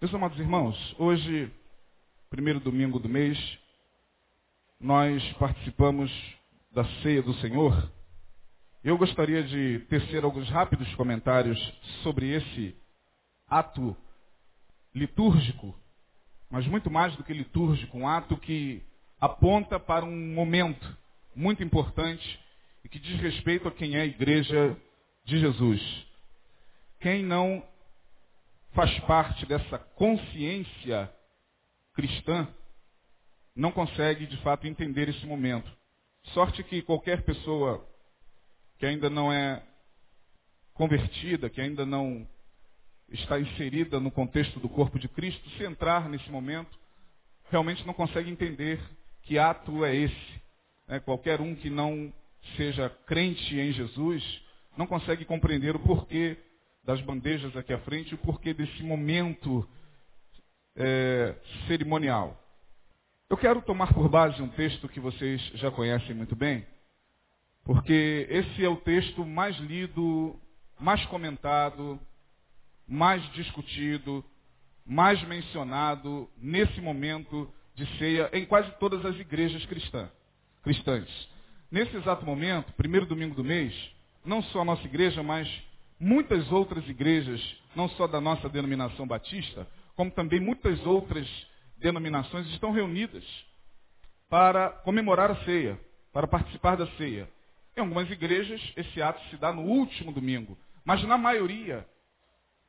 Meus amados irmãos, hoje, primeiro domingo do mês, nós participamos da ceia do Senhor. Eu gostaria de tecer alguns rápidos comentários sobre esse ato litúrgico, mas muito mais do que litúrgico, um ato que aponta para um momento muito importante e que diz respeito a quem é a igreja de Jesus. Quem não faz parte dessa consciência cristã, não consegue de fato entender esse momento. Sorte que qualquer pessoa que ainda não é convertida, que ainda não está inserida no contexto do corpo de Cristo, se entrar nesse momento, realmente não consegue entender que ato é esse. É, qualquer um que não seja crente em Jesus não consegue compreender o porquê das bandejas aqui à frente, o porquê desse momento é, cerimonial. Eu quero tomar por base um texto que vocês já conhecem muito bem, porque esse é o texto mais lido, mais comentado, mais discutido, mais mencionado nesse momento de ceia em quase todas as igrejas cristãs. cristãs. Nesse exato momento, primeiro domingo do mês, não só a nossa igreja, mas muitas outras igrejas, não só da nossa denominação batista, como também muitas outras denominações estão reunidas para comemorar a ceia, para participar da ceia. Em algumas igrejas, esse ato se dá no último domingo, mas na maioria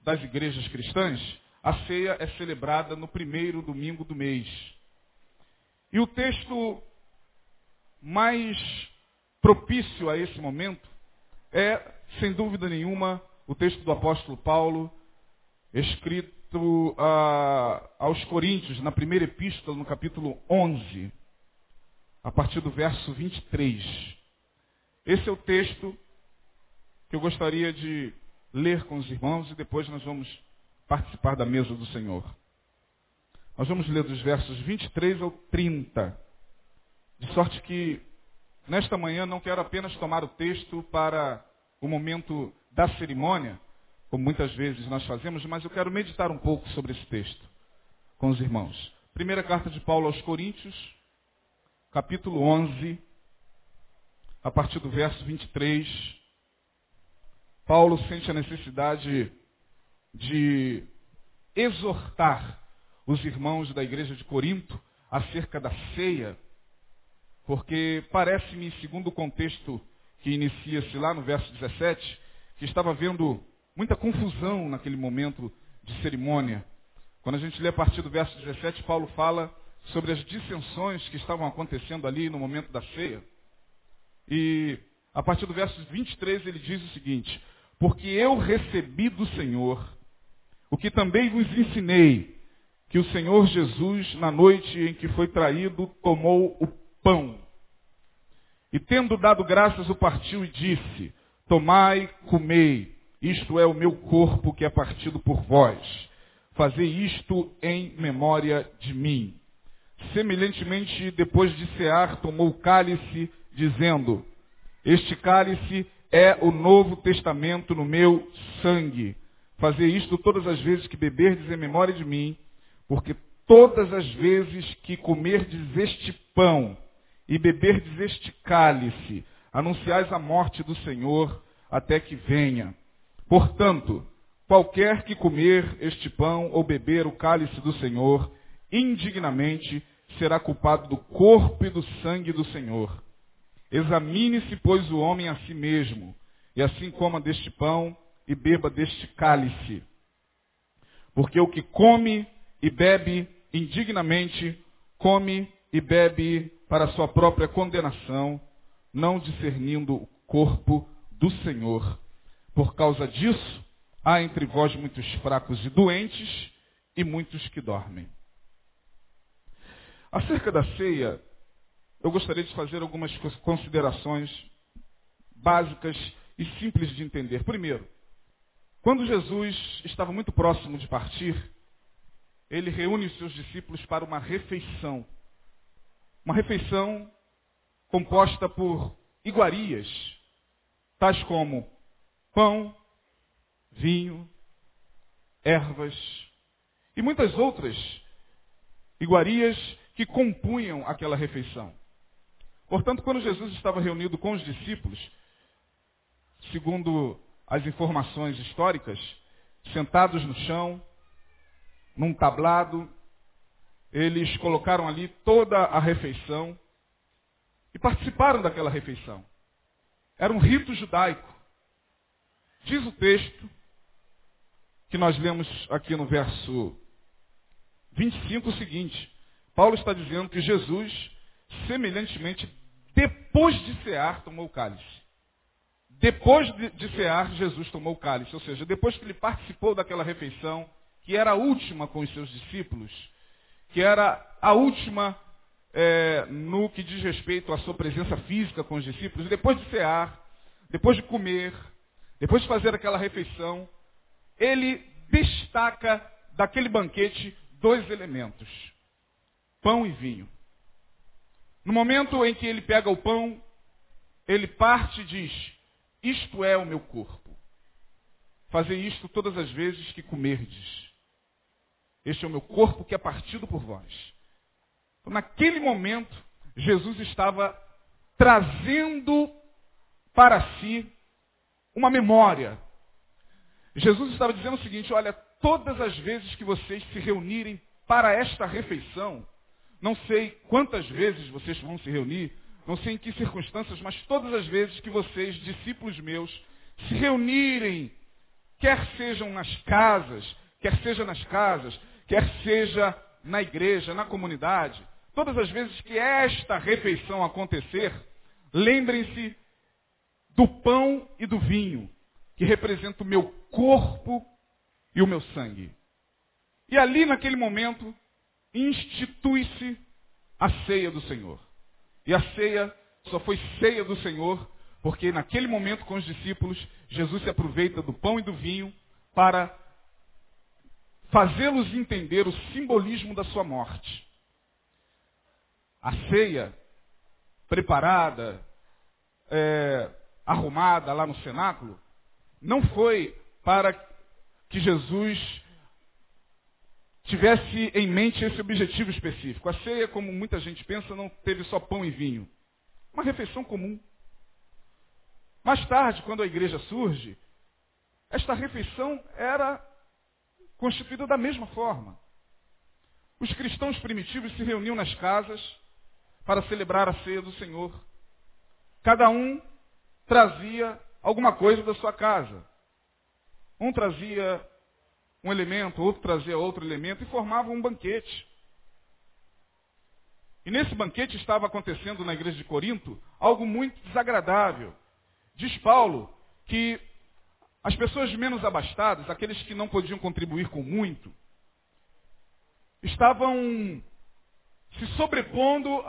das igrejas cristãs, a ceia é celebrada no primeiro domingo do mês. E o texto mais propício a esse momento é sem dúvida nenhuma, o texto do apóstolo Paulo, escrito a, aos Coríntios, na primeira epístola, no capítulo 11, a partir do verso 23. Esse é o texto que eu gostaria de ler com os irmãos e depois nós vamos participar da mesa do Senhor. Nós vamos ler dos versos 23 ao 30, de sorte que nesta manhã não quero apenas tomar o texto para o momento da cerimônia, como muitas vezes nós fazemos, mas eu quero meditar um pouco sobre esse texto com os irmãos. Primeira carta de Paulo aos Coríntios, capítulo 11, a partir do verso 23. Paulo sente a necessidade de exortar os irmãos da igreja de Corinto acerca da ceia, porque parece-me, segundo o contexto que inicia-se lá no verso 17, que estava havendo muita confusão naquele momento de cerimônia. Quando a gente lê a partir do verso 17, Paulo fala sobre as dissensões que estavam acontecendo ali no momento da ceia. E a partir do verso 23 ele diz o seguinte: Porque eu recebi do Senhor o que também vos ensinei, que o Senhor Jesus, na noite em que foi traído, tomou o pão e tendo dado graças, o partiu e disse, tomai, comei, isto é o meu corpo que é partido por vós. Fazei isto em memória de mim. Semelhantemente, depois de cear, tomou o cálice, dizendo, este cálice é o novo testamento no meu sangue. Fazei isto todas as vezes que beberdes em memória de mim, porque todas as vezes que comerdes este pão e beberdes este cálice, anunciais a morte do Senhor até que venha. Portanto, qualquer que comer este pão ou beber o cálice do Senhor, indignamente será culpado do corpo e do sangue do Senhor. Examine-se, pois, o homem a si mesmo, e assim coma deste pão e beba deste cálice. Porque o que come e bebe indignamente, come e bebe para sua própria condenação, não discernindo o corpo do Senhor. Por causa disso, há entre vós muitos fracos e doentes e muitos que dormem. Acerca da ceia, eu gostaria de fazer algumas considerações básicas e simples de entender. Primeiro, quando Jesus estava muito próximo de partir, ele reúne os seus discípulos para uma refeição. Uma refeição composta por iguarias, tais como pão, vinho, ervas. e muitas outras iguarias que compunham aquela refeição. Portanto, quando Jesus estava reunido com os discípulos, segundo as informações históricas, sentados no chão, num tablado, eles colocaram ali toda a refeição e participaram daquela refeição. Era um rito judaico. Diz o texto que nós lemos aqui no verso 25 o seguinte: Paulo está dizendo que Jesus, semelhantemente, depois de cear, tomou o cálice. Depois de, cear, Jesus tomou o cálice. Ou seja, depois que ele participou daquela refeição, que era a última com os seus discípulos, que era a última é, no que diz respeito à sua presença física com os discípulos, depois de cear, depois de comer, depois de fazer aquela refeição, ele destaca daquele banquete dois elementos: pão e vinho. No momento em que ele pega o pão, ele parte e diz: Isto é o meu corpo. Fazer isto todas as vezes que comerdes. Este é o meu corpo que é partido por vós. Então, naquele momento, Jesus estava trazendo para si uma memória. Jesus estava dizendo o seguinte: olha, todas as vezes que vocês se reunirem para esta refeição, não sei quantas vezes vocês vão se reunir, não sei em que circunstâncias, mas todas as vezes que vocês, discípulos meus, se reunirem, quer sejam nas casas, quer seja nas casas, quer seja na igreja, na comunidade, todas as vezes que esta refeição acontecer, lembrem-se do pão e do vinho, que representa o meu corpo e o meu sangue. E ali, naquele momento, institui-se a ceia do Senhor. E a ceia só foi ceia do Senhor porque naquele momento com os discípulos, Jesus se aproveita do pão e do vinho para fazê-los entender o simbolismo da sua morte. A ceia preparada, é, arrumada lá no cenáculo, não foi para que Jesus tivesse em mente esse objetivo específico. A ceia, como muita gente pensa, não teve só pão e vinho. Uma refeição comum. Mais tarde, quando a igreja surge, esta refeição era constituída da mesma forma. Os cristãos primitivos se reuniam nas casas para celebrar a ceia do Senhor. Cada um trazia alguma coisa da sua casa. Um trazia um elemento, outro trazia outro elemento e formava um banquete. E nesse banquete estava acontecendo na igreja de Corinto algo muito desagradável. Diz Paulo que as pessoas menos abastadas, aqueles que não podiam contribuir com muito, estavam se sobrepondo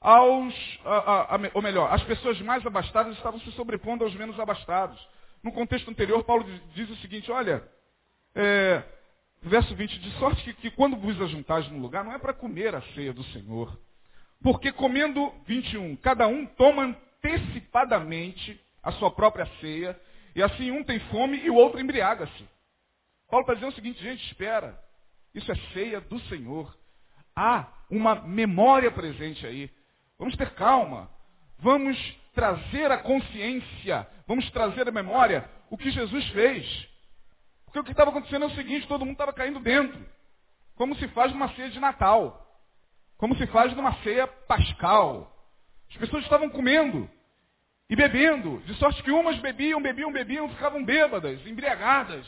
aos, a, a, a, ou melhor, as pessoas mais abastadas estavam se sobrepondo aos menos abastados. No contexto anterior, Paulo diz o seguinte, olha, é, verso 20, de sorte que, que quando vos ajuntais num lugar, não é para comer a ceia do Senhor. Porque comendo, 21, cada um toma antecipadamente a sua própria ceia, e assim um tem fome e o outro embriaga-se. Paulo está dizendo o seguinte, gente, espera. Isso é ceia do Senhor. Há uma memória presente aí. Vamos ter calma. Vamos trazer a consciência, vamos trazer a memória o que Jesus fez. Porque o que estava acontecendo é o seguinte, todo mundo estava caindo dentro. Como se faz numa ceia de Natal. Como se faz numa ceia pascal. As pessoas estavam comendo e bebendo, de sorte que umas bebiam, bebiam, bebiam, ficavam bêbadas, embriagadas.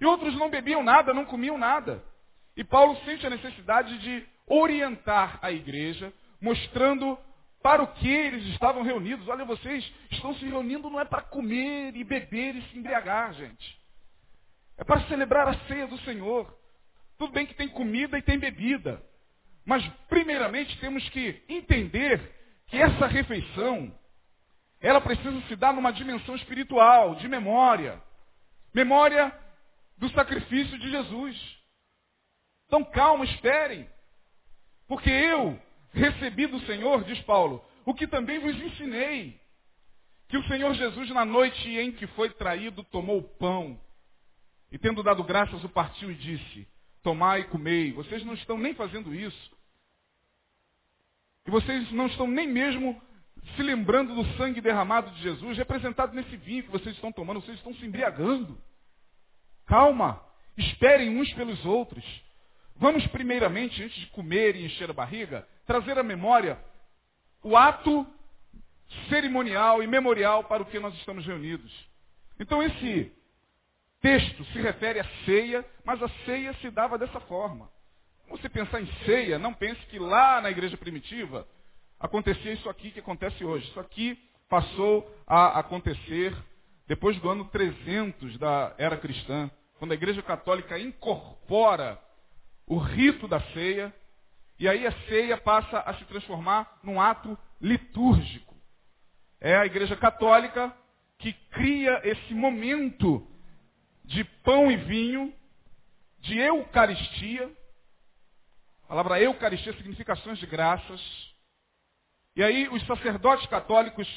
E outros não bebiam nada, não comiam nada. E Paulo sente a necessidade de orientar a igreja, mostrando para o que eles estavam reunidos. Olha, vocês estão se reunindo não é para comer e beber e se embriagar, gente. É para celebrar a ceia do Senhor. Tudo bem que tem comida e tem bebida. Mas, primeiramente, temos que entender que essa refeição, ela precisa se dar numa dimensão espiritual, de memória. Memória do sacrifício de Jesus. Então, calma, esperem. Porque eu recebi do Senhor, diz Paulo, o que também vos ensinei. Que o Senhor Jesus, na noite em que foi traído, tomou o pão e tendo dado graças, o partiu e disse: tomai e comei. Vocês não estão nem fazendo isso. E vocês não estão nem mesmo se lembrando do sangue derramado de Jesus, representado nesse vinho que vocês estão tomando, vocês estão se embriagando. Calma, esperem uns pelos outros. Vamos primeiramente, antes de comer e encher a barriga, trazer à memória o ato cerimonial e memorial para o que nós estamos reunidos. Então esse texto se refere à ceia, mas a ceia se dava dessa forma. Você pensar em ceia, não pense que lá na igreja primitiva acontecia isso aqui que acontece hoje. Isso aqui passou a acontecer depois do ano 300 da era cristã, quando a igreja católica incorpora o rito da ceia, e aí a ceia passa a se transformar num ato litúrgico. É a igreja católica que cria esse momento de pão e vinho, de eucaristia. A palavra eucaristia significa ações de graças. E aí os sacerdotes católicos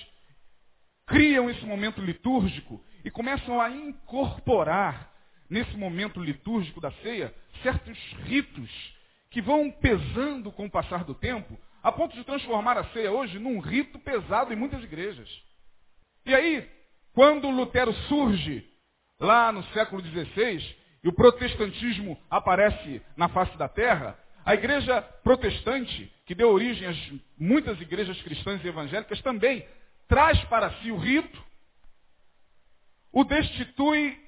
criam esse momento litúrgico e começam a incorporar nesse momento litúrgico da ceia certos ritos que vão pesando com o passar do tempo, a ponto de transformar a ceia hoje num rito pesado em muitas igrejas. E aí, quando Lutero surge lá no século XVI e o protestantismo aparece na face da terra, a igreja protestante, que deu origem às muitas igrejas cristãs e evangélicas, também traz para si o rito, o destitui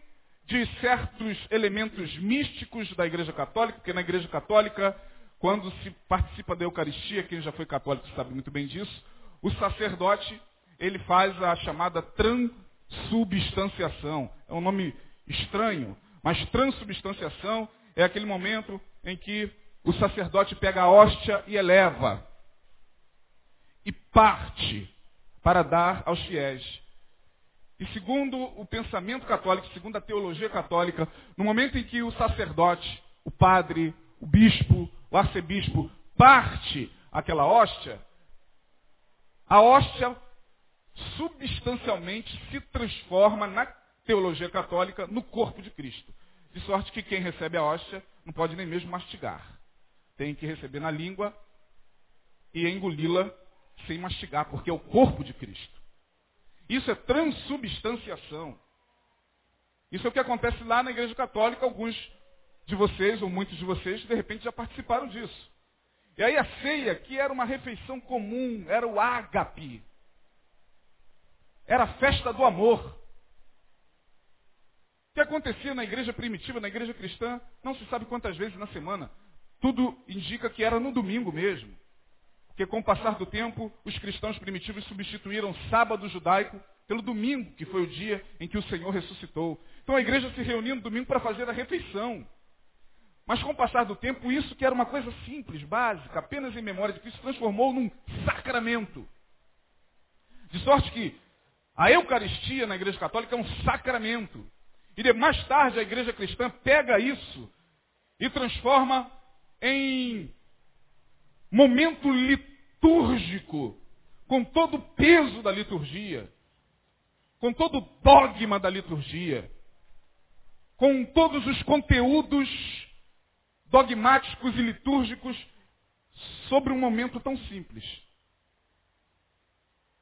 de certos elementos místicos da igreja católica, porque na igreja católica, quando se participa da Eucaristia, quem já foi católico sabe muito bem disso, o sacerdote, ele faz a chamada transubstanciação. É um nome estranho, mas transubstanciação é aquele momento em que o sacerdote pega a hóstia e eleva e parte para dar aos fiéis. E segundo o pensamento católico, segundo a teologia católica, no momento em que o sacerdote, o padre, o bispo, o arcebispo parte aquela hóstia, a hóstia substancialmente se transforma na teologia católica no corpo de Cristo. De sorte que quem recebe a hóstia não pode nem mesmo mastigar. Tem que receber na língua e engoli-la sem mastigar, porque é o corpo de Cristo. Isso é transubstanciação. Isso é o que acontece lá na Igreja Católica. Alguns de vocês, ou muitos de vocês, de repente já participaram disso. E aí a ceia, que era uma refeição comum, era o ágape. Era a festa do amor. O que acontecia na igreja primitiva, na igreja cristã, não se sabe quantas vezes na semana. Tudo indica que era no domingo mesmo. Porque com o passar do tempo, os cristãos primitivos substituíram sábado judaico pelo domingo, que foi o dia em que o Senhor ressuscitou. Então a igreja se reunia no domingo para fazer a refeição. Mas com o passar do tempo, isso que era uma coisa simples, básica, apenas em memória de Cristo, se transformou num sacramento. De sorte que a Eucaristia na Igreja Católica é um sacramento. E mais tarde a Igreja Cristã pega isso e transforma em momento litúrgico, com todo o peso da liturgia, com todo o dogma da liturgia, com todos os conteúdos dogmáticos e litúrgicos sobre um momento tão simples.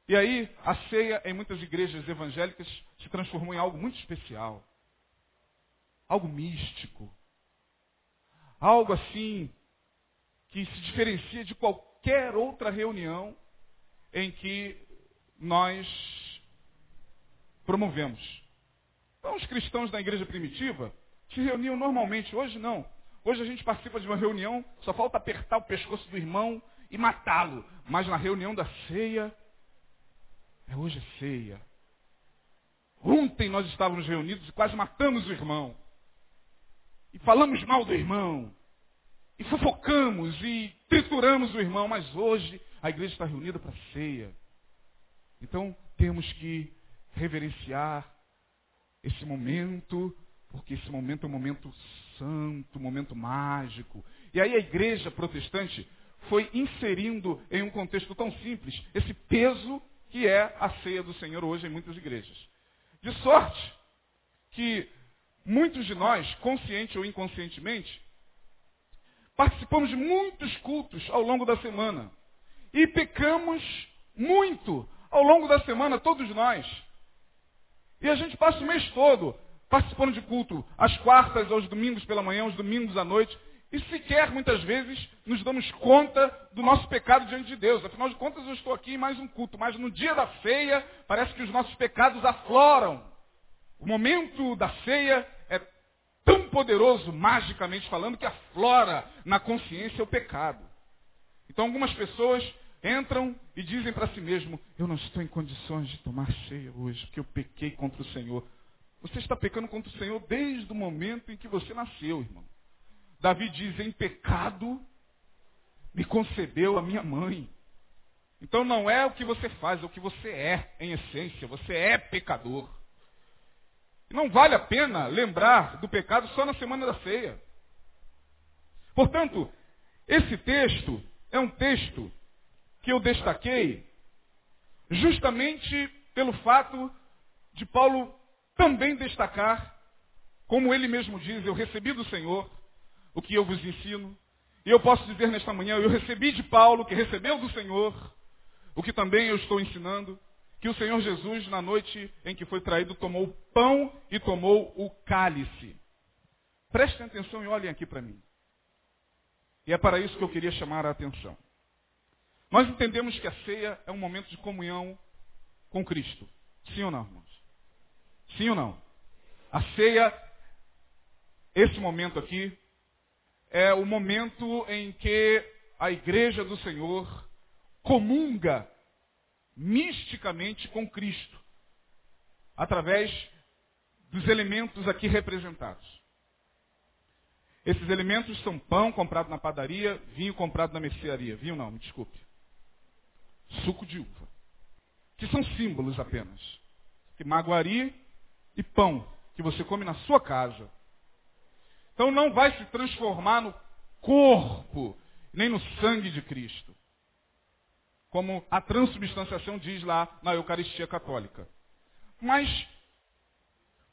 E aí, a ceia em muitas igrejas evangélicas se transformou em algo muito especial. Algo místico. Algo assim que se diferencia de qualquer outra reunião em que nós promovemos. Então, os cristãos da igreja primitiva se reuniam normalmente. Hoje não. Hoje a gente participa de uma reunião, só falta apertar o pescoço do irmão e matá-lo. Mas na reunião da ceia, é hoje é ceia. Ontem nós estávamos reunidos e quase matamos o irmão. E falamos mal do irmão e fofocamos e trituramos o irmão, mas hoje a igreja está reunida para ceia. Então temos que reverenciar esse momento, porque esse momento é um momento santo, um momento mágico. E aí a igreja protestante foi inserindo em um contexto tão simples esse peso que é a ceia do Senhor hoje em muitas igrejas. De sorte que muitos de nós, consciente ou inconscientemente, participamos de muitos cultos ao longo da semana. E pecamos muito ao longo da semana, todos nós. E a gente passa o mês todo participando de culto, às quartas, aos domingos pela manhã, aos domingos à noite. E sequer, muitas vezes, nos damos conta do nosso pecado diante de Deus. Afinal de contas, eu estou aqui em mais um culto. Mas no dia da ceia, parece que os nossos pecados afloram. O momento da ceia tão poderoso, magicamente falando, que aflora na consciência o pecado. Então, algumas pessoas entram e dizem para si mesmo: Eu não estou em condições de tomar ceia hoje, porque eu pequei contra o Senhor. Você está pecando contra o Senhor desde o momento em que você nasceu, irmão. Davi diz: Em pecado me concebeu a minha mãe. Então não é o que você faz, é o que você é, em essência. Você é pecador. Não vale a pena lembrar do pecado só na semana da ceia. Portanto, esse texto é um texto que eu destaquei justamente pelo fato de Paulo também destacar, como ele mesmo diz, eu recebi do Senhor o que eu vos ensino. E eu posso dizer nesta manhã, eu recebi de Paulo, que recebeu do Senhor, o que também eu estou ensinando, que o Senhor Jesus, na noite em que foi traído, tomou o pão e tomou o cálice. Prestem atenção e olhem aqui para mim. E é para isso que eu queria chamar a atenção. Nós entendemos que a ceia é um momento de comunhão com Cristo. Sim ou não, irmãos? Sim ou não? A ceia, esse momento aqui, é o momento em que a igreja do Senhor comunga misticamente com Cristo, através dos elementos aqui representados. Esses elementos são pão comprado na padaria, vinho comprado na mercearia. Vinho não, me desculpe suco de uva, que são símbolos apenas. Que maguari e pão, que você come na sua casa. Então não vai se transformar no corpo, nem no sangue de Cristo. Como a transubstanciação diz lá na Eucaristia Católica. Mas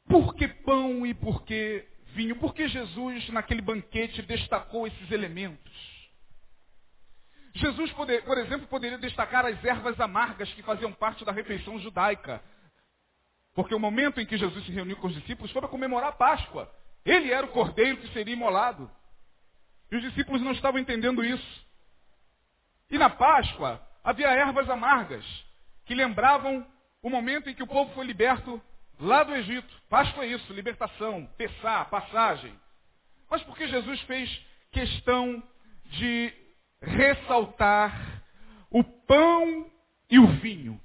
por que pão e por que vinho? Por que Jesus, naquele banquete, destacou esses elementos? Jesus, poder, por exemplo, poderia destacar as ervas amargas que faziam parte da refeição judaica. Porque o momento em que Jesus se reuniu com os discípulos foi para comemorar a Páscoa. Ele era o cordeiro que seria imolado. E os discípulos não estavam entendendo isso. E na Páscoa havia ervas amargas que lembravam o momento em que o povo foi liberto lá do Egito. Páscoa é isso, libertação, pessar, passagem. Mas porque Jesus fez questão de ressaltar o pão e o vinho.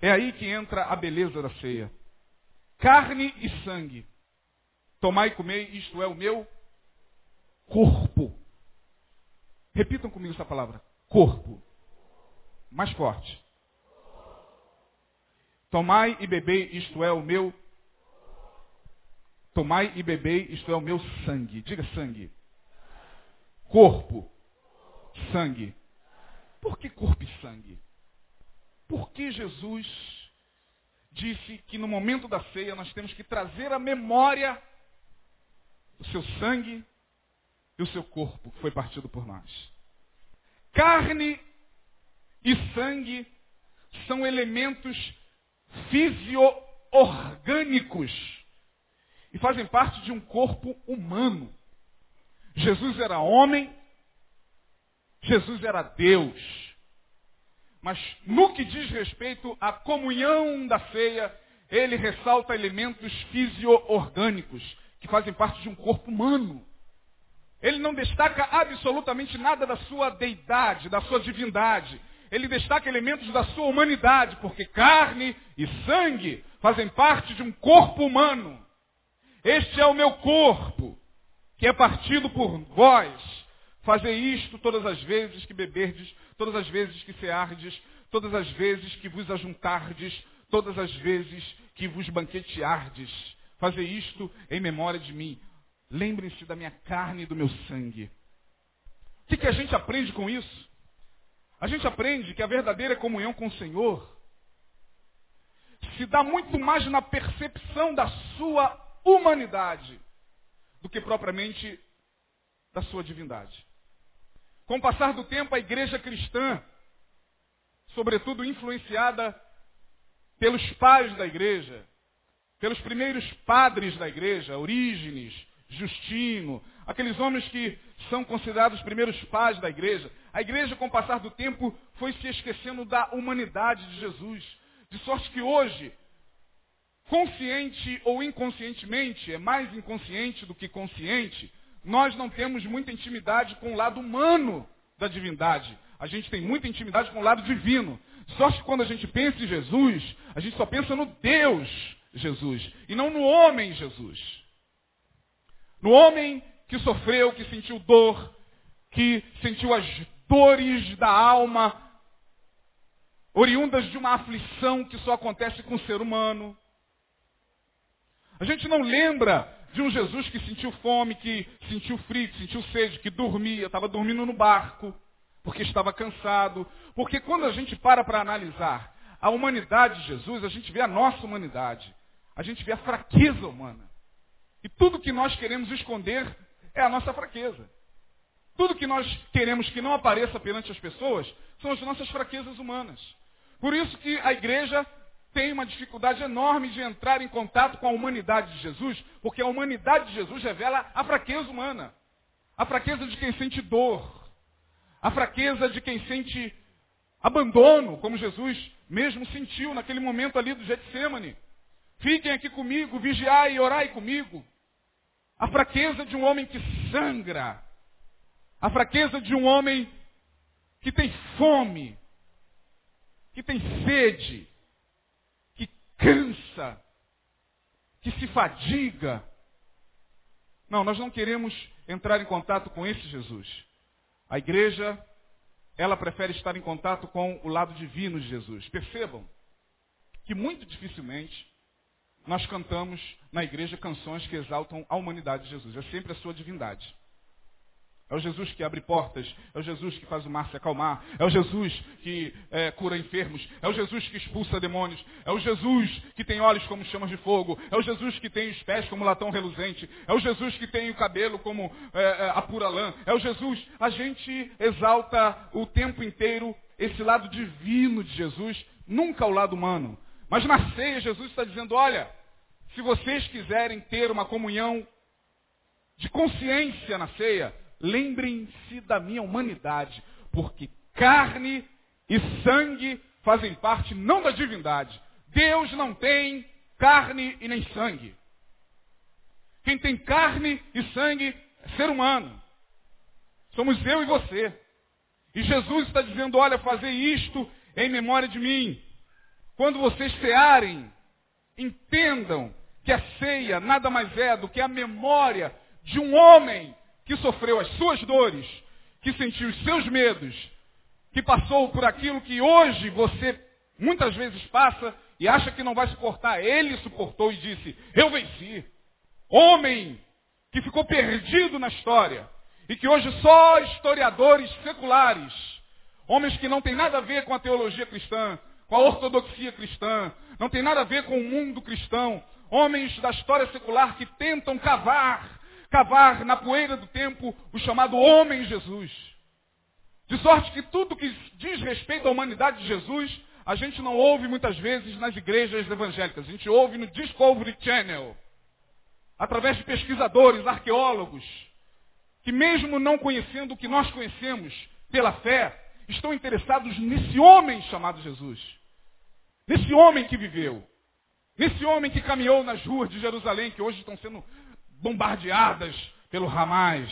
É aí que entra a beleza da ceia. Carne e sangue. Tomai e comei, isto é o meu corpo. Repitam comigo essa palavra. Corpo. Mais forte. Tomai e bebei, isto é o meu. Tomai e bebei, isto é o meu sangue. Diga sangue. Corpo sangue. Por que corpo e sangue? Porque Jesus disse que no momento da ceia nós temos que trazer à memória o seu sangue e o seu corpo que foi partido por nós. Carne e sangue são elementos fisio-orgânicos e fazem parte de um corpo humano. Jesus era homem, Jesus era Deus. Mas no que diz respeito à comunhão da ceia, ele ressalta elementos fisio-orgânicos que fazem parte de um corpo humano. Ele não destaca absolutamente nada da sua deidade, da sua divindade. Ele destaca elementos da sua humanidade, porque carne e sangue fazem parte de um corpo humano. Este é o meu corpo, que é partido por vós. Fazer isto todas as vezes que beberdes, todas as vezes que ceardes, todas as vezes que vos ajuntardes, todas as vezes que vos banqueteardes. Fazer isto em memória de mim. Lembrem-se da minha carne e do meu sangue. O que, que a gente aprende com isso? A gente aprende que a verdadeira comunhão com o Senhor se dá muito mais na percepção da sua humanidade do que propriamente da sua divindade. Com o passar do tempo, a igreja cristã, sobretudo influenciada pelos pais da igreja, pelos primeiros padres da igreja, Orígenes, Justino, aqueles homens que são considerados os primeiros pais da igreja. A igreja, com o passar do tempo, foi se esquecendo da humanidade de Jesus. De sorte que hoje, consciente ou inconscientemente, é mais inconsciente do que consciente, nós não temos muita intimidade com o lado humano da divindade. A gente tem muita intimidade com o lado divino. Só que quando a gente pensa em Jesus, a gente só pensa no Deus Jesus e não no homem Jesus. No homem que sofreu, que sentiu dor, que sentiu as dores da alma, oriundas de uma aflição que só acontece com o ser humano. A gente não lembra de um Jesus que sentiu fome, que sentiu frio, que sentiu sede, que dormia, estava dormindo no barco, porque estava cansado. Porque quando a gente para para analisar a humanidade de Jesus, a gente vê a nossa humanidade. A gente vê a fraqueza humana. E tudo que nós queremos esconder é a nossa fraqueza. Tudo que nós queremos que não apareça perante as pessoas são as nossas fraquezas humanas. Por isso que a igreja tem uma dificuldade enorme de entrar em contato com a humanidade de Jesus, porque a humanidade de Jesus revela a fraqueza humana. A fraqueza de quem sente dor. A fraqueza de quem sente abandono, como Jesus mesmo sentiu naquele momento ali do Getsemane. Fiquem aqui comigo, vigiai e orai comigo. A fraqueza de um homem que sangra. A fraqueza de um homem que tem fome, que tem sede, que cansa, que se fadiga. Não, nós não queremos entrar em contato com esse Jesus. A igreja, ela prefere estar em contato com o lado divino de Jesus. Percebam que muito dificilmente nós cantamos na igreja canções que exaltam a humanidade de Jesus. É sempre a sua divindade. É o Jesus que abre portas, é o Jesus que faz o mar se acalmar, é o Jesus que é, cura enfermos, é o Jesus que expulsa demônios, é o Jesus que tem olhos como chamas de fogo, é o Jesus que tem os pés como latão reluzente, é o Jesus que tem o cabelo como é, é, a pura lã, é o Jesus. A gente exalta o tempo inteiro esse lado divino de Jesus, nunca o lado humano. Mas na ceia, Jesus está dizendo: olha, se vocês quiserem ter uma comunhão de consciência na ceia, lembrem-se da minha humanidade, porque carne e sangue fazem parte não da divindade. Deus não tem carne e nem sangue. Quem tem carne e sangue é ser humano. Somos eu e você. E Jesus está dizendo, olha, fazer isto em memória de mim. Quando vocês cearem, entendam que a ceia nada mais é do que a memória de um homem que sofreu as suas dores, que sentiu os seus medos, que passou por aquilo que hoje você muitas vezes passa e acha que não vai suportar. Ele suportou e disse: Eu venci. Homem que ficou perdido na história e que hoje só historiadores seculares, homens que não têm nada a ver com a teologia cristã, com a ortodoxia cristã, não tem nada a ver com o mundo cristão. Homens da história secular que tentam cavar, cavar na poeira do tempo o chamado homem Jesus. De sorte que tudo que diz respeito à humanidade de Jesus, a gente não ouve muitas vezes nas igrejas evangélicas. A gente ouve no Discovery Channel, através de pesquisadores, arqueólogos, que mesmo não conhecendo o que nós conhecemos pela fé, estão interessados nesse homem chamado Jesus. Nesse homem que viveu. Nesse homem que caminhou nas ruas de Jerusalém, que hoje estão sendo bombardeadas pelo Hamas.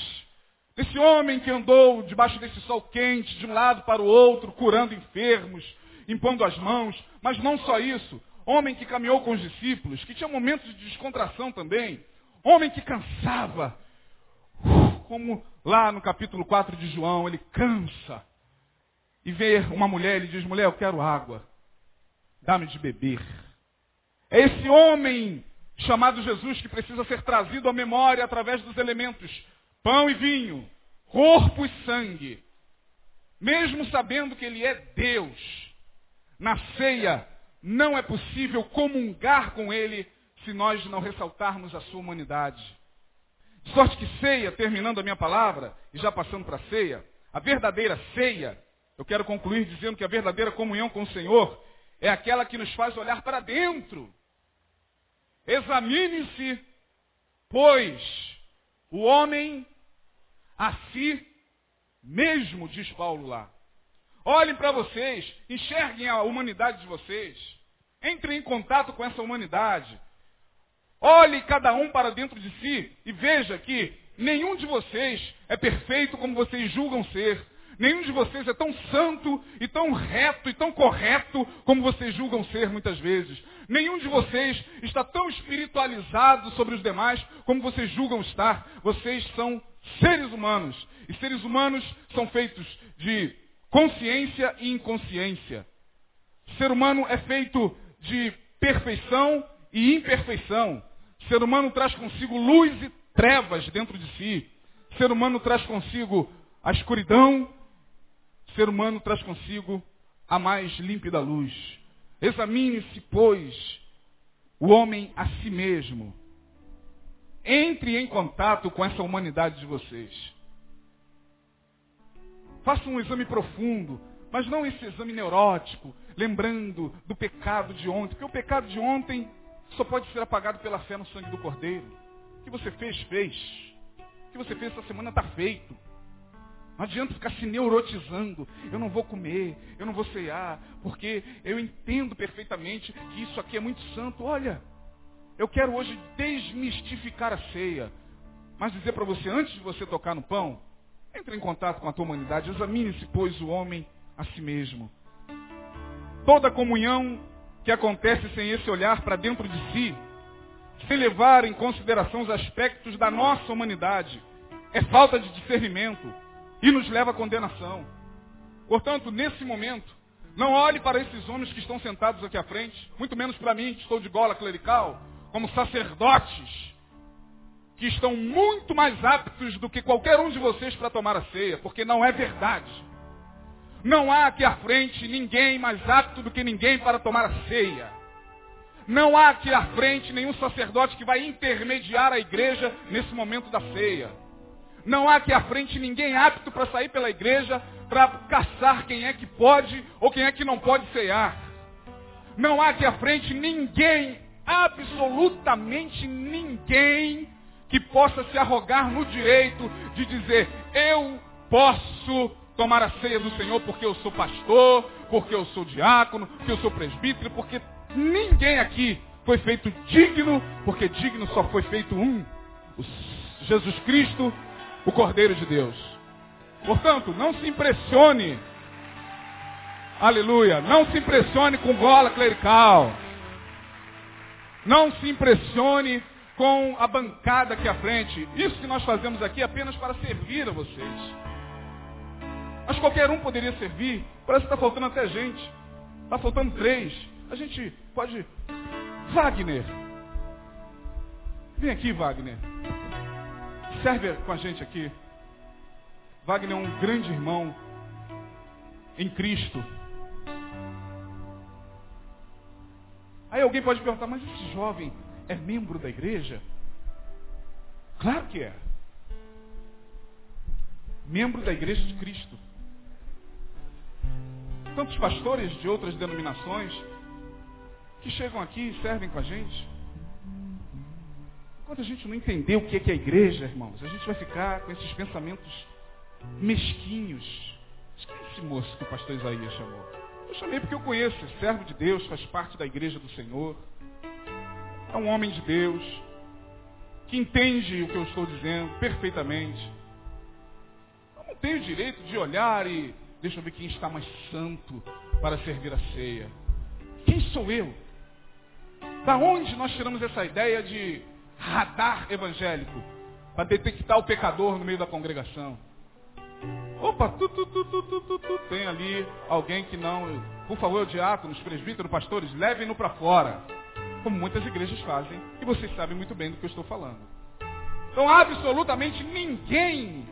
Nesse homem que andou debaixo desse sol quente, de um lado para o outro, curando enfermos, impondo as mãos. Mas não só isso. Homem que caminhou com os discípulos, que tinha momentos de descontração também. Homem que cansava. Como lá no capítulo 4 de João, ele cansa e vê uma mulher, ele diz, mulher, eu quero água. Dá-me de beber. É esse homem chamado Jesus que precisa ser trazido à memória através dos elementos pão e vinho, corpo e sangue. Mesmo sabendo que ele é Deus, na ceia não é possível comungar com ele se nós não ressaltarmos a sua humanidade. De sorte que ceia, terminando a minha palavra, e já passando para a ceia, A verdadeira ceia, eu quero concluir dizendo que a verdadeira comunhão com o Senhor é aquela que nos faz olhar para dentro. Examine-se, pois, o homem a si mesmo, diz Paulo lá. Olhem para vocês, enxerguem a humanidade de vocês. Entrem em contato com essa humanidade. Olhe cada um para dentro de si e veja que nenhum de vocês é perfeito como vocês julgam ser. Nenhum de vocês é tão santo e tão reto e tão correto como vocês julgam ser muitas vezes. Nenhum de vocês está tão espiritualizado sobre os demais como vocês julgam estar. Vocês são seres humanos. E seres humanos são feitos de consciência e inconsciência. Ser humano é feito de perfeição e imperfeição. Ser humano traz consigo luz e trevas dentro de si. Ser humano traz consigo a escuridão. Ser humano traz consigo a mais límpida luz. Examine-se, pois, o homem a si mesmo. Entre em contato com essa humanidade de vocês. Faça um exame profundo, mas não esse exame neurótico, lembrando do pecado de ontem, porque o pecado de ontem só pode ser apagado pela fé no sangue do Cordeiro. O que você fez, fez. O que você fez essa semana está feito. Não adianta ficar se neurotizando. Eu não vou comer, eu não vou cear, porque eu entendo perfeitamente que isso aqui é muito santo. Olha, eu quero hoje desmistificar a ceia. Mas dizer para você, antes de você tocar no pão, entre em contato com a tua humanidade, examine-se, pois, o homem a si mesmo. Toda comunhão que acontece sem esse olhar para dentro de si, sem levar em consideração os aspectos da nossa humanidade, é falta de discernimento e nos leva à condenação. Portanto, nesse momento, não olhe para esses homens que estão sentados aqui à frente, muito menos para mim, que estou de gola clerical, como sacerdotes, que estão muito mais aptos do que qualquer um de vocês para tomar a ceia, porque não é verdade. Não há aqui à frente ninguém mais apto do que ninguém para tomar a ceia. Não há aqui à frente nenhum sacerdote que vai intermediar a igreja nesse momento da ceia. Não há aqui à frente ninguém apto para sair pela igreja para caçar quem é que pode ou quem é que não pode cear. Não há aqui à frente ninguém, absolutamente ninguém, que possa se arrogar no direito de dizer, eu posso tomar a ceia do Senhor porque eu sou pastor, porque eu sou diácono, porque eu sou presbítero, porque ninguém aqui foi feito digno, porque digno só foi feito um, Jesus Cristo, o Cordeiro de Deus. Portanto, não se impressione, aleluia, não se impressione com gola clerical, não se impressione com a bancada aqui à frente. Isso que nós fazemos aqui é apenas para servir a vocês. Mas qualquer um poderia servir. Parece que está faltando até gente. Está faltando três. A gente pode. Wagner. Vem aqui, Wagner. Serve com a gente aqui. Wagner é um grande irmão em Cristo. Aí alguém pode perguntar, mas esse jovem é membro da igreja? Claro que é. Membro da igreja de Cristo tantos pastores de outras denominações que chegam aqui e servem com a gente. Enquanto a gente não entender o que é, que é a igreja, irmãos, a gente vai ficar com esses pensamentos mesquinhos. Quem é esse moço que o pastor Isaías chamou? Eu chamei porque eu conheço, é servo de Deus, faz parte da igreja do Senhor. É um homem de Deus, que entende o que eu estou dizendo perfeitamente. Eu não tenho direito de olhar e Deixa eu ver quem está mais santo para servir a ceia. Quem sou eu? Da onde nós tiramos essa ideia de radar evangélico para detectar o pecador no meio da congregação? Opa, tu, tu, tu, tu, tu, tu, tu. tem ali alguém que não. Por favor, diáconos, presbíteros, pastores, levem-no para fora. Como muitas igrejas fazem, e vocês sabem muito bem do que eu estou falando. Então, absolutamente ninguém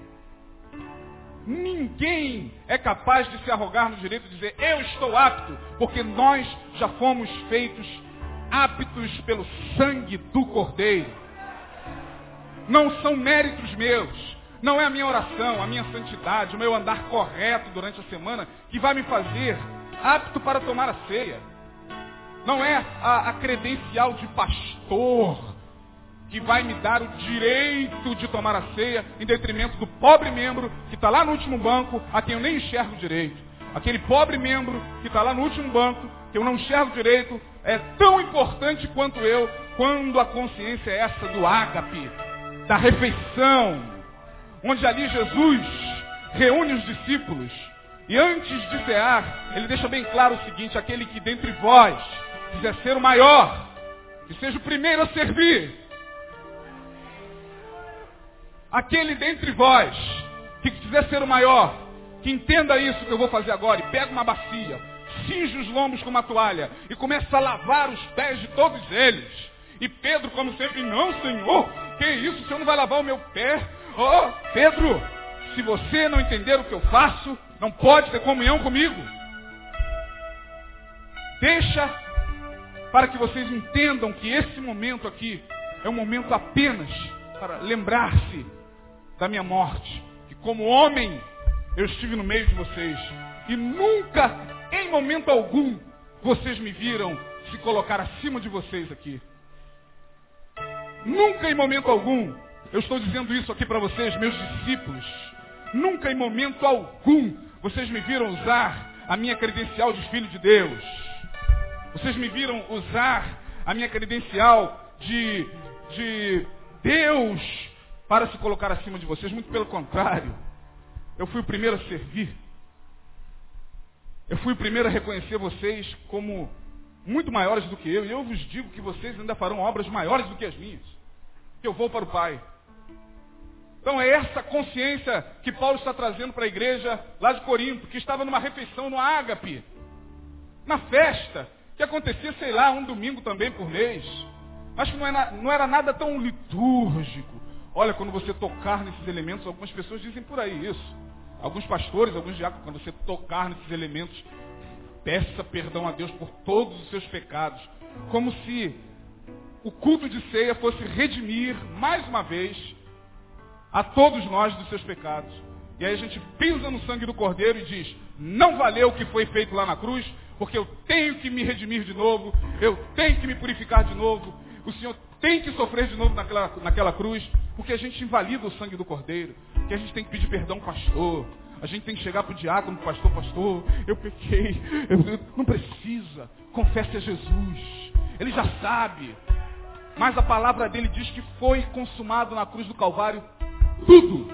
Ninguém é capaz de se arrogar no direito de dizer, eu estou apto, porque nós já fomos feitos aptos pelo sangue do Cordeiro. Não são méritos meus, Não é a minha oração, a minha santidade, o meu andar correto durante a semana que vai me fazer apto para tomar a ceia. Não é a, a credencial de pastor que vai me dar o direito de tomar a ceia em detrimento do pobre membro que está lá no último banco, a quem eu nem enxergo direito. Aquele pobre membro que está lá no último banco, que eu não enxergo direito, é tão importante quanto eu, quando a consciência é essa do ágape, da refeição, onde ali Jesus reúne os discípulos. E antes de cear, ele deixa bem claro o seguinte, aquele que dentre vós quiser ser o maior, que seja o primeiro a servir. Aquele dentre vós que quiser ser o maior, que entenda isso que eu vou fazer agora e pega uma bacia, cinge os lombos com uma toalha e começa a lavar os pés de todos eles. E Pedro, como sempre, não, Senhor, que isso, o Senhor não vai lavar o meu pé? Oh, Pedro, se você não entender o que eu faço, não pode ter comunhão comigo. Deixa para que vocês entendam que esse momento aqui é um momento apenas para lembrar-se da minha morte. Que como homem eu estive no meio de vocês. E nunca, em momento algum, vocês me viram se colocar acima de vocês aqui. Nunca em momento algum, eu estou dizendo isso aqui para vocês, meus discípulos. Nunca em momento algum vocês me viram usar a minha credencial de filho de Deus. Vocês me viram usar a minha credencial de, de Deus para se colocar acima de vocês. Muito pelo contrário. Eu fui o primeiro a servir. Eu fui o primeiro a reconhecer vocês como muito maiores do que eu. E eu vos digo que vocês ainda farão obras maiores do que as minhas. Que eu vou para o Pai. Então é essa consciência que Paulo está trazendo para a igreja lá de Corinto, que estava numa refeição no ágape, na festa, que acontecia, sei lá, um domingo também por mês. Mas que não era, não era nada tão litúrgico. Olha, quando você tocar nesses elementos, algumas pessoas dizem por aí isso. Alguns pastores, alguns diáconos, quando você tocar nesses elementos, peça perdão a Deus por todos os seus pecados. Como se o culto de ceia fosse redimir, mais uma vez, a todos nós dos seus pecados. E aí a gente pisa no sangue do Cordeiro e diz, não valeu o que foi feito lá na cruz, porque eu tenho que me redimir de novo, eu tenho que me purificar de novo, o Senhor tem que sofrer de novo naquela, naquela cruz, porque a gente invalida o sangue do Cordeiro, que a gente tem que pedir perdão ao pastor, a gente tem que chegar para o diácono, pastor, pastor, eu pequei, eu, eu, não precisa, confesse a Jesus, ele já sabe, mas a palavra dele diz que foi consumado na cruz do Calvário tudo.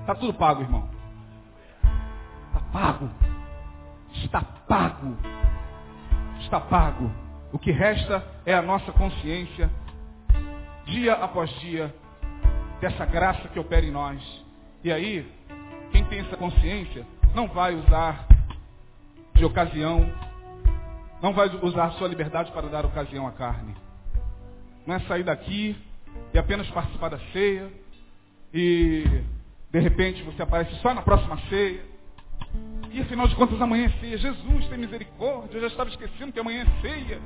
Está tudo pago, irmão. Está pago. Está pago. Está pago. O que resta é a nossa consciência, dia após dia, dessa graça que opera em nós. E aí, quem tem essa consciência não vai usar de ocasião, não vai usar sua liberdade para dar ocasião à carne. Não é sair daqui e apenas participar da ceia, e de repente você aparece só na próxima ceia. E afinal de contas amanhã é ceia. Jesus tem misericórdia. Eu já estava esquecendo que amanhã é ceia.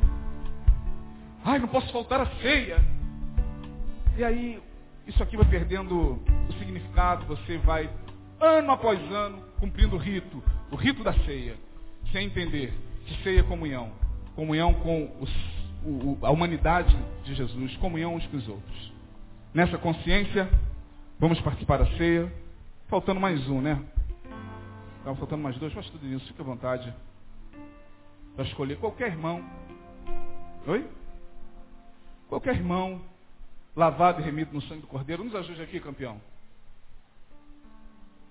Ai, não posso faltar a ceia. E aí, isso aqui vai perdendo o significado. Você vai, ano após ano, cumprindo o rito. O rito da ceia. Sem entender que ceia é comunhão. Comunhão com os, o, a humanidade de Jesus. Comunhão uns com os outros. Nessa consciência, Vamos participar da ceia. Faltando mais um, né? Estava faltando mais dois. Faz tudo isso, fica à vontade. Para escolher qualquer irmão. Oi? Qualquer irmão lavado e remido no sangue do Cordeiro. Nos ajude aqui, campeão.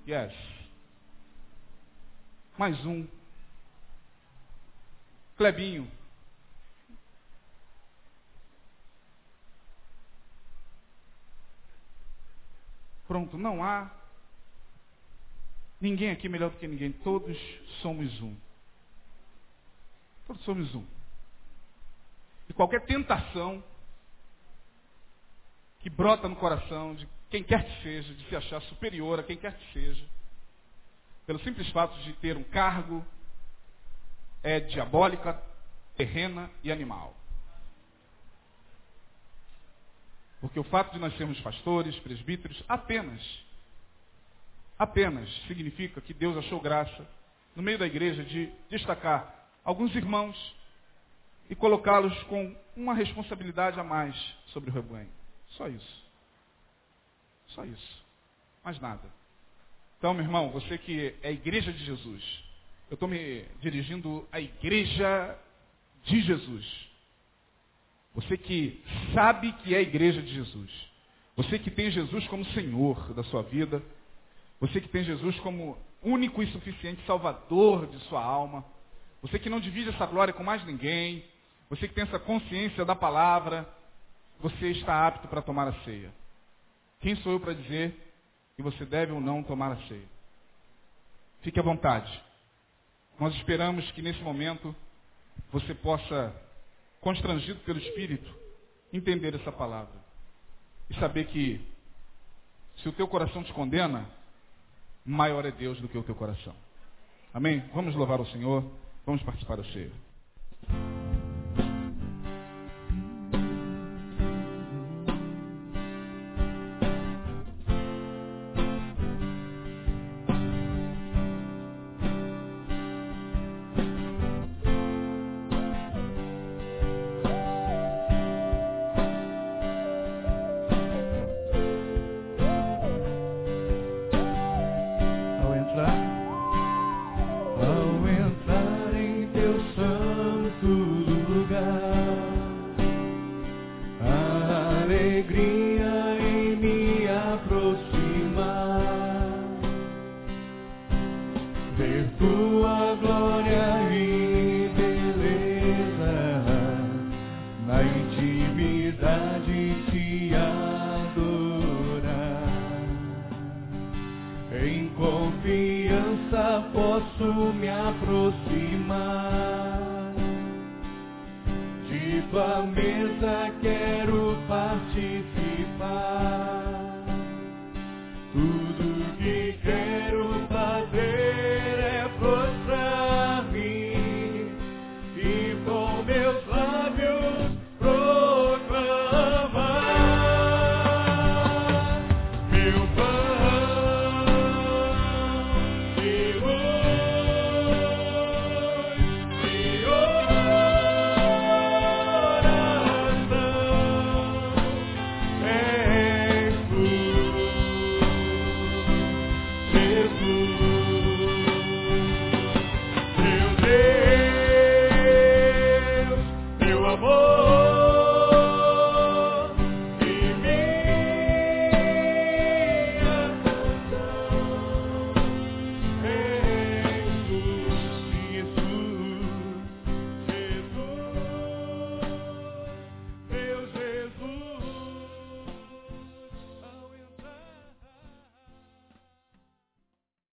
Yes. Mais um. Clebinho. Pronto, não há ninguém aqui melhor do que ninguém. Todos somos um. Todos somos um. E qualquer tentação que brota no coração de quem quer que seja, de se achar superior a quem quer que seja, pelo simples fato de ter um cargo, é diabólica, terrena e animal. Porque o fato de nós sermos pastores, presbíteros, apenas apenas significa que Deus achou graça no meio da igreja de destacar alguns irmãos e colocá-los com uma responsabilidade a mais sobre o rebanho. Só isso. Só isso. Mais nada. Então, meu irmão, você que é a igreja de Jesus, eu estou me dirigindo à igreja de Jesus. Você que sabe que é a igreja de Jesus. Você que tem Jesus como Senhor da sua vida. Você que tem Jesus como único e suficiente Salvador de sua alma. Você que não divide essa glória com mais ninguém. Você que tem essa consciência da palavra. Você está apto para tomar a ceia. Quem sou eu para dizer que você deve ou não tomar a ceia? Fique à vontade. Nós esperamos que nesse momento você possa constrangido pelo Espírito, entender essa palavra. E saber que se o teu coração te condena, maior é Deus do que o teu coração. Amém? Vamos louvar o Senhor, vamos participar da ceia. mesa quero participar.